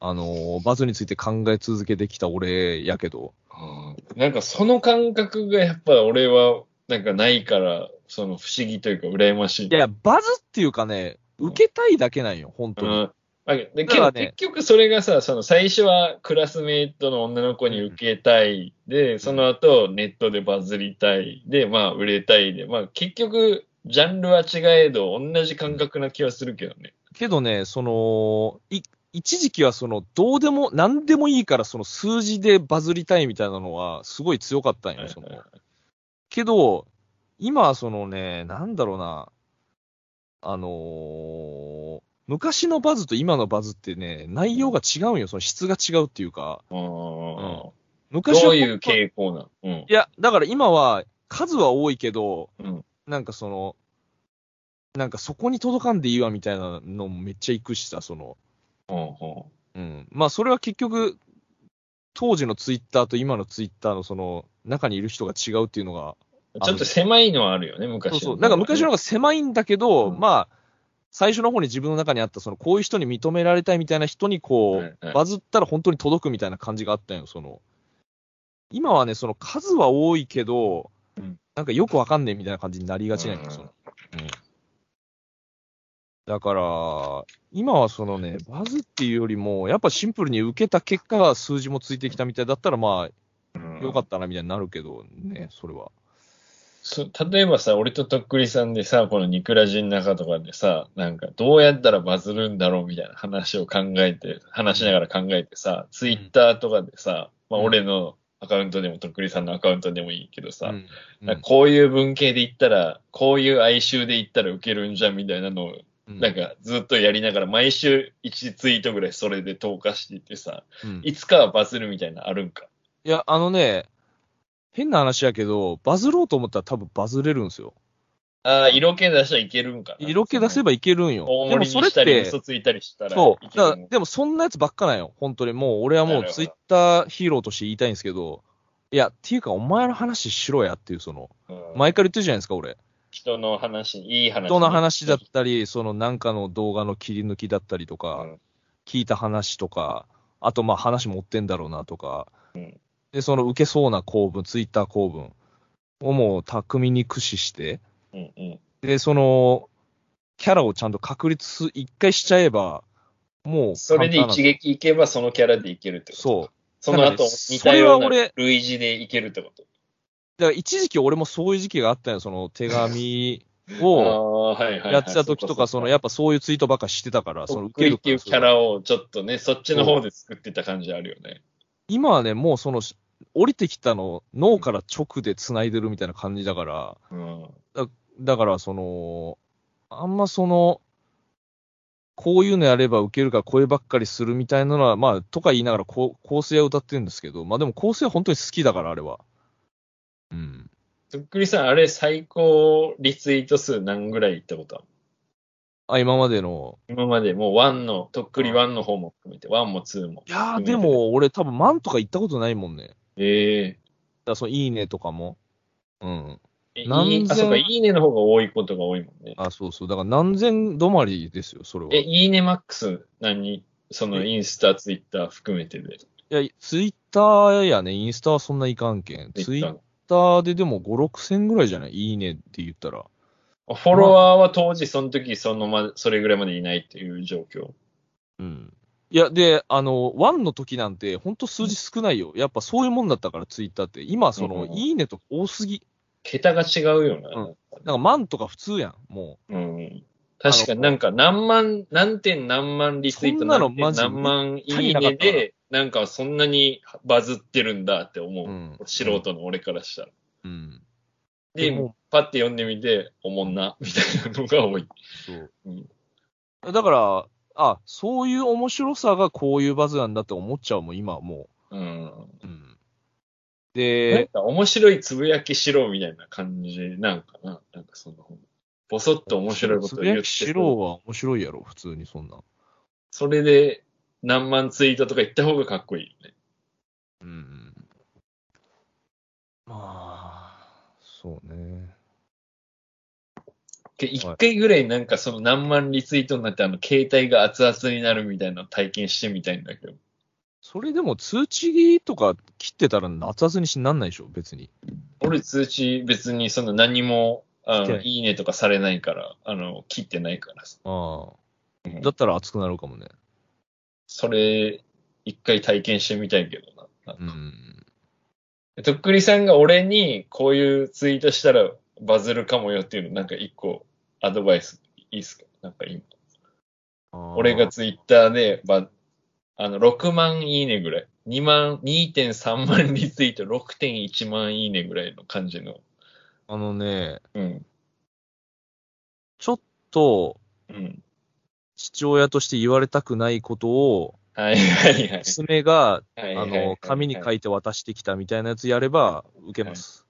あの、バズについて考え続けてきた俺やけど。
うんなんかその感覚がやっぱ俺はなんかないから、その不思議というか羨ましい。
いや、バズっていうかね、受けたいだけなんよ、本当に。
うん。あで
ね
結局それがさ、その最初はクラスメイトの女の子に受けたい。で、その後ネットでバズりたい。で、まあ売れたいで。まあ結局、ジャンルは違えど同じ感覚な気はするけどね。
けどね、その、い、一時期はその、どうでも、何でもいいから、その数字でバズりたいみたいなのは、すごい強かったんよ、その。けど、今はそのね、なんだろうな、あのー昔のバズと今のバズってね、内容が違うんよ、その質が違うっていうか、
うん。
昔は
どういう傾向なの？うん。
い。や、だから今は数は多いけど、
うん。
なんかその、なんかそこに届かんでいいわみたいなのもめっちゃ行くしさ、その、
ほうほ
うん。まあそれは結局、当時のツイッターと今のツイッターのその中にいる人が違うっていうのが、
うちょっと狭いのはあるよね、昔の。
そうそう。なんか昔の方が狭いんだけど、
うん
まあ、最初の方に自分の中にあった、その、こういう人に認められたいみたいな人に、こう、
はいはい
バズったら本当に届くみたいな感じがあったんよ、その。今はね、その数は多いけど、
うん
なんかよくわかんねえみたいな感じになりがちなんよ、
うん
その。うん。だから、今はそのね、バズっていうよりも、やっぱシンプルに受けた結果が数字もついてきたみたいだったら、まあ、よかったなみたいになるけどね、それは。
そ例えばさ、俺ととっくりさんでさ、このニクラジの中とかでさ、なんかどうやったらバズるんだろうみたいな話を考えて、話しながら考えてさ、ツイッターとかでさ、まあ
うん。
俺のアカウントでもとっくりさんのアカウントでもいいけどさ、
うん。
なんかこういう文系で言ったら、こういう哀愁で言ったらウケるんじゃんみたいなのを、
うん
なんかずっとやりながら毎週1ツイートぐらいそれで投下していってさ、
うん
いつかはバズるみたいなのあるんか？
いや、あのね、変な話やけど、バズろうと思ったら多分バズれるんですよ。
ああ、色気出したらいけるんかな。
色気出せばいけるんよ。
大盛り
でもそれっ
にしたり、
て、
嘘ついたりしたら
そう。だでもそんなやつばっかなんよ。本当に。もう、俺はもうツイッターヒーローとして言いたいんですけど、いや、っていうか、お前の話しろやっていう、その、
うん
前から言ってるじゃないですか、俺。
人の話、いい話。
人の話だったり、そのなんかの動画の切り抜きだったりとか、
うん
聞いた話とか、あとまあ話持ってんだろうなとか、
うん
で、その受けそうな構文、ツイッター構文をもう巧みに駆使して、
うんうん。
で、その、キャラをちゃんと確立す一回しちゃえば、もう
それで一撃いけばそのキャラでいけるってこと
そう。
その後似たような類似でいけるってこと
だから一時期俺もそういう時期があったよ、その手紙を。(laughs) やってた時とか、そのやっぱそういうツイートばっかしてたから、その
そっくりっていうキャラをちょっとね、そっちの方で作ってた感じあるよね。
今はね、もうその、降りてきたの、脳から直で繋いでるみたいな感じだから、
うん。
だからその、あんまその、こういうのやれば受けるから声ばっかりするみたいなのは、まあ、とか言いながらこう構成は歌ってるんですけど、まあでも構成は本当に好きだから、あれは。うん。
とっくりさん、あれ最高リツイート数何ぐらいいったことある？
あ、今までの？
今までもう1の、とっくり1の方も含めて、1も2も。
いやー、でも俺多分万とか行ったことないもんね。だか
え
らそのいいねとかも。うん。
え
何千？
いいあ、そうか、いいねの方が多いことが多いもんね。
あ、そうそう。だから何千止まりですよ、それは。
え、
い
いいねマックス何？そのインスタ、ツイッター含めてで。
や、ツイッターやね、インスタはそんないかんけん。ツイッターででも5、6千ぐらいじゃない？いいねって言ったら。
フォロワーは当時、その時、そのま、それぐらいまでいないっていう状況。
うん。いや、で、あの、ワンの時なんて、ほんと数字少ないよ。やっぱそういうもんだったから、ツイッターって。今、その、
うん
いいねとか多すぎ。
桁が違うよな。
うんなんか万とか普通やん、も
うん。確かになんか何万、何点何万リツイート何点何万いいねで、なんかそんなにバズってるんだって思う。
うん
素人の俺からしたら。
う。うん。
で、
でも
パッて読んでみて、おもんな、みたいなのが多い。
そう。
うん
だから、あ、そういう面白さがこういうバズなんだって思っちゃうもん、今はも
うん。
う。うん。
なん
で、
か面白いつぶやきしろみたいな感じなんかな。なんかその、ぼそっと面白いこと
つぶや
を言って
きしろは面白いやろ、普通にそんな。
それで何万ツイートとか言った方がかっこいいよね。
うん。まあ、そうね。
で一回ぐらいなんかその何万リツイートになってあの携帯が熱々になるみたいなの体験してみたいんだけど。
それでも通知とか切ってたら熱々にしなんないでしょ、別に。
俺通知別にその何も、あの、
い
いいねとかされないから、あの、切ってないからさ。
ああ。
うん
だったら熱くなるかもね。
それ、一回体験してみたいけどな。
う
なんか
ん。
とっくりさんが俺にこういうツイートしたらバズるかもよっていうのなんか一個アドバイスいいっすか？なんか今。俺がツイッターで、ば、あの、6万いいねぐらい。2万、2.3万リツイート、6.1万いいねぐらいの感じの。
あのね、
うん。
ちょっと
うん。
父親として言われたくないことを、
はいはいはい。
娘が、
はい
あの、紙に書
い
いて渡してきたみたいなやつやれば受けます。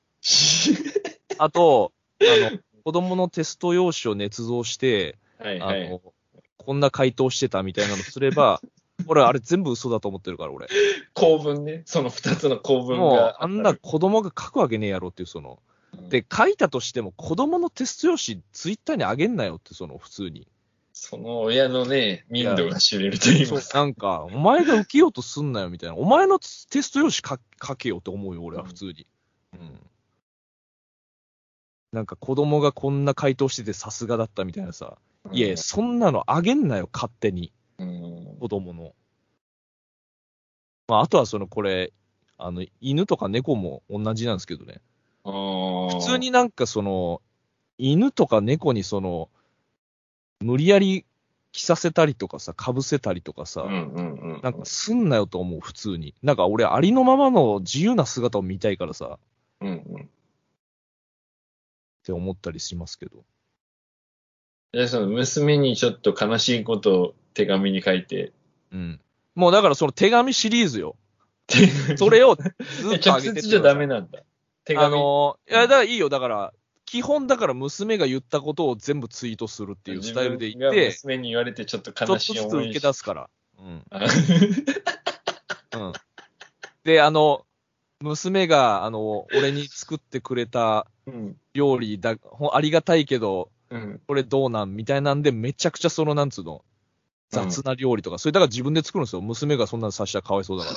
あと、あの、子供のテスト用紙を捏造して、あ
はいはい。
の、こんな回答してたみたいなのすれば、(laughs) 俺あれ全部嘘だと思ってるから、俺。
構文ね。その二つの構文
もう
が、
あんな子供が書くわけねえやろっていう、その。
うん、
で、書いたとしても子供のテスト用紙ツイッターにあげんなよって、その、普通に。
その親のね、民度が知れると言い
そう
ます。
なんか、お前が受けようとすんなよみたいな。お前のテスト用紙書書けよって思うよ、俺は普通に。うん。なんか子供がこんな回答しててさすがだったみたいなさ。いやいや、そんなのあげんなよ、勝手に。
うん。
子供の。まあ、あとはその、これ、あの、犬とか猫も同じなんですけどね。
普
普通、になんかその、犬とか猫にその、無理やり着させたりとかさ、被せたりとかさ、
うんうんうん。
なんかすんなよと思う、普通に。なんか俺、ありのままの自由な姿を見たいからさ、っ
うんうん。
て思ったりしますけど。
で、その娘にちょっと悲しいことを手紙に書いて、
うん。もうだからその手紙シリーズよ。(laughs) それをず
え
っと
直
上げてって
接じゃダメなんだ。手
あ
紙。
のーいや、だからいいよ。だから、基本だから娘が言ったことを全部ツイートするっていうスタイルでい
自分が
って、
娘に言われてちょっと
ちょ
悲
っとずつ受
しい思い
け出すから。うん。
あ
うん。で、あの、娘が、あの、俺に作ってくれた
うん。
料理だ、ほんありがたいけど、
うん。
これどうなんみたいなんで、めちゃくちゃその、なんつうの、雑な料理とか、それだから自分で作るんですよ。娘がそんなのさしたらかわいそうだから。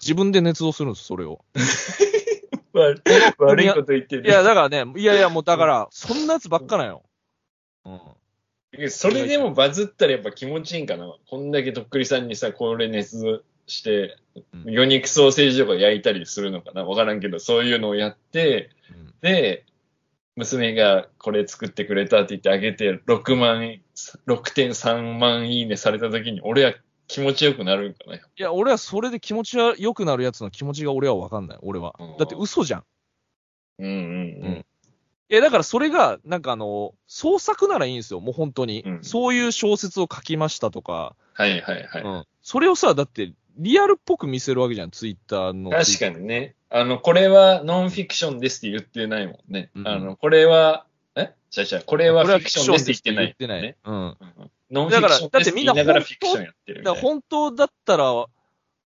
自分で捏造するんです、それを。(laughs)
悪悪いこと言ってる。
いや、だからね、いやいや、もうだから、そんなやつばっかなんよ。うん。
それでもバズったらやっぱ気持ちいいんかな。こんだけとっくりさんにさ、これ捏造して、
うん
魚肉ソーセージとか焼いたりするのかなわからんけど、そういうのをやって、
うん
で、娘がこれ作ってくれたって言ってあげて、6万、6.3万いいねされた時に、俺は気持ちよくなるんかな。
いや、俺はそれで気持ちが良くなるやつの気持ちが俺はわかんない、俺は
うん。
だって嘘じゃん。
うんうんうん。
いや、だからそれが、なんかあの、創作ならいいんですよ、もう本当に。
うん
そういう小説を書きましたとか、
はいはいはい。
うん。それをさ、だって、リアルっぽく見せるわけじゃん、ツイッターの。
確かにね。あの、これはノンフィクションですって言ってないもんね。
うん
あの、これは、え？違う違う。これ
こ
はフィクションですって言ってない。
言ってない。
ね。
うん。
うんノンフィクションですってみたいな。
本当だったら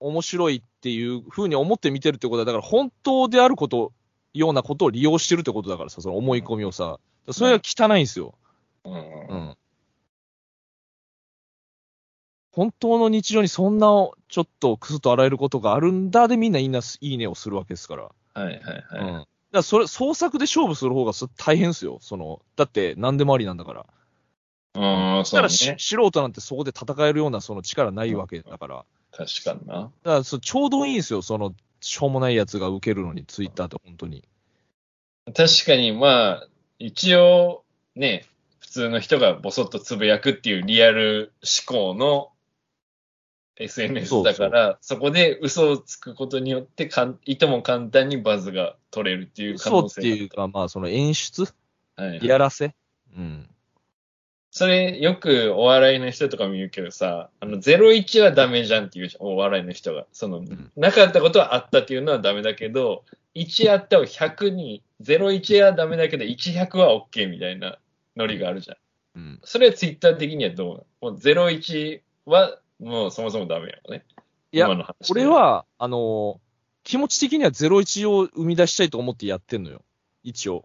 面白いっていう風に思って見てるってことは、だから本当であること、ようなことを利用してるってことだからさ、その思い込みをさ。それは汚いんですよ。
うんうん
うん。本当の日常にそんなちょっとクスッと洗えることがあるんだでみんないいないいねをするわけですから。
はいはいはい。
うん。だからそれ、創作で勝負する方がそ大変ですよ。その、だって何でもありなんだから。
うん、
だから素人なんてそこで戦えるようなその力ないわけだから。
確かにな。
だからそちょうどいいんですよ。その、しょうもないやつが受けるのに、ツイッターって本当に。
確かに、まあ、一応、ね、普通の人がボソッとつぶやくっていうリアル思考の SNS だから、そこで嘘をつくことによってかん、いとも簡単にバズが取れるっていう可
そうっ
能性
ていうか、まあその演出？
はい
やらせ？うん。
それ、よくお笑いの人とかも言うけどさ、あの、01はダメじゃんって言うじゃん、お笑いの人が。その、
ん
なかったことはあったっていうのはダメだけど、1あったを100に、01はダメだけど、1100は OK みたいなノリがあるじゃん。
うん。
それはツイッター的にはどうなの？もう01は、もうそもそもダメよね。
いや
今の話で
これ、は、あのー気持ち的には01を生み出したいと思ってやってんのよ。一応。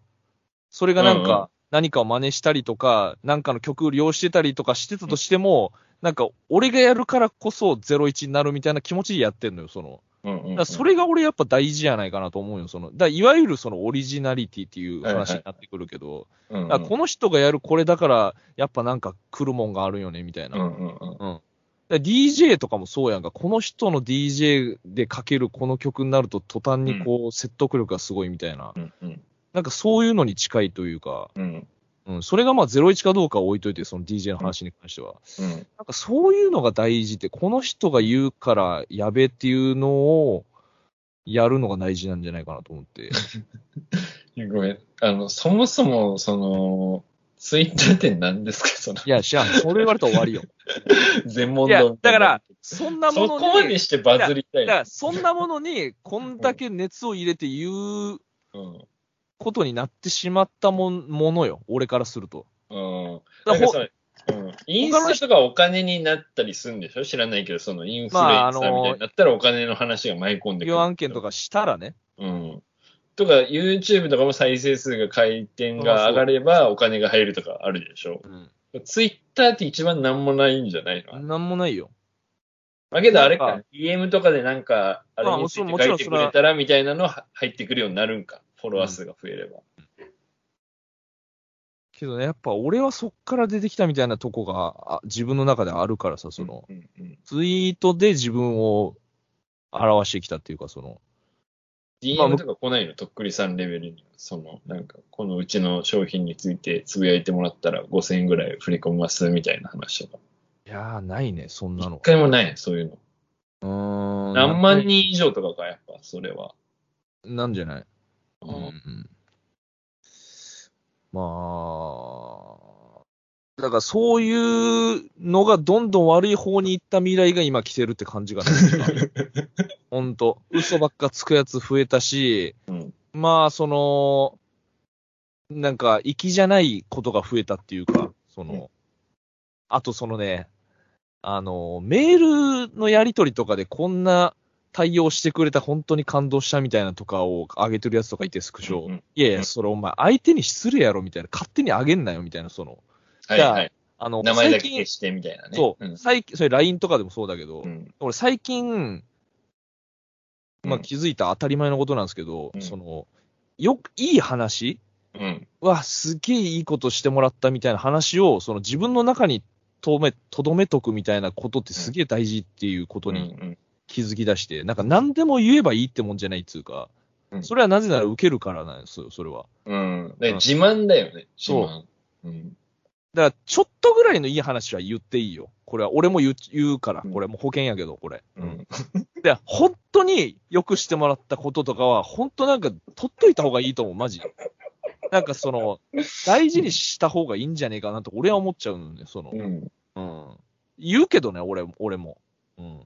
それがなん
うんうん
か、何かを真似したりとか、なんかの曲を利用してたりとかしてたとしても、なんか、俺がやるからこそ01になるみたいな気持ちでやってんのよ、その。
うんうんうん
だからそれが俺やっぱ大事じゃないかなと思うよ。その、だいわゆるそのオリジナリティっていう話になってくるけど、この人がやるこれだから、やっぱなんか来るもんがあるよね、みたいな。
うんうんうん
うん。だから DJ とかもそうやんか。この人の DJ でかけるこの曲になると途端にこう説得力がすごいみたいな。
うんうん
なんかそういうのに近いというか、
うん
うん。それがまあ01かどうかは置いといて、その DJ の話に関しては。
うん
なんかそういうのが大事で、この人が言うからやべっていうのをやるのが大事なんじゃないかなと思って。(laughs)
ごめん。あの、そもそも、その、ツイッターって何ですか？その、
いや、知らん。それ言われたら終わりよ。(laughs)
全問
いや
答みたいな
だから、そんなも
そ
のに、
こまでしてバズりたい
だからそんなものに、こんだけ熱を入れて言う
うん
ことになってしまったもんものよ、俺からすると。
うん。
だ
かそれうん、インスタとかお金になったりするんでしょ？知らないけど、そのインフルエンサーみたいになったらお金の話が舞い込んでくる。
要案件とかしたらね。
うん。とか、YouTube とかも再生数が回転が上がればお金が入るとかあるでしょ？
うん。
Twitter って一番なんもないんじゃないの？
なんもないよ。
だけどあれか、DM とかでなんか、あれに書いてくれたらみたいなのは入ってくるようになるんか。フォロワー数が増えれば。
けどね、やっぱ俺はそっから出てきたみたいなとこがあ自分の中であるからさ、その、
うんうん、
ツイートで自分を表してきたっていうか、その、まあ
DM とか来ないの、とっくりさんレベルには。その、なんか、このうちの商品についてつぶやいてもらったら5000円ぐらい振り込みますみたいな話とか。
いやー、ないね、そんな
一
の。
回もない、そういうの。
うーん。
何万人以上とかか、やっぱ、それは。
なんじゃない？
うん
うんまあ、だからそういうのがどんどん悪い方に行った未来が今来てるって感じがね。ほんと。嘘ばっかつくやつ増えたし、
うん
まあ、その、なんか、粋じゃないことが増えたっていうか、その、
うん
あとそのね、あの、メールのやりとりとかでこんな対応してくれた本当に感動したみたいなとかを上げてるやつとかいて、スクショ。
うんうん。
いやいうや、
ん。
それお前相手に失礼やろみたいな、勝手にあげんなよみたいな、その、
はいはい。
あの、
名前だけ消してみたいなね。
そう、
ん。
最近、それ LINE とかでもそうだけど、
うん。
俺最近、まあ
うん。
気づいた当たり前のことなんですけど、
うん。
その、よく、いい話
うん。
は、すげえいいことしてもらったみたいな話を、その自分の中にとめ、とどめとくみたいなことってすげえ大事っていうことに
うん
気づき出して、なんか何でも言えばいいってもんじゃないっつうか、
うん
それはなぜなら受けるからなんですよ、それは。
うん。で自慢だよね、自
そう
慢。うん。
だから、ちょっとぐらいのいい話は言っていいよ。これは、俺も言う言うから
う、ん
これもう保険やけど、これ。
うん。
で、本当によくしてもらったこととかは、本当なんか、取っといた方がいいと思う、マジ。なんかその、大事にした方がいいんじゃねえかなと、俺は思っちゃうのね、その、
うん。
うん。言うけどね、俺、俺も。うん。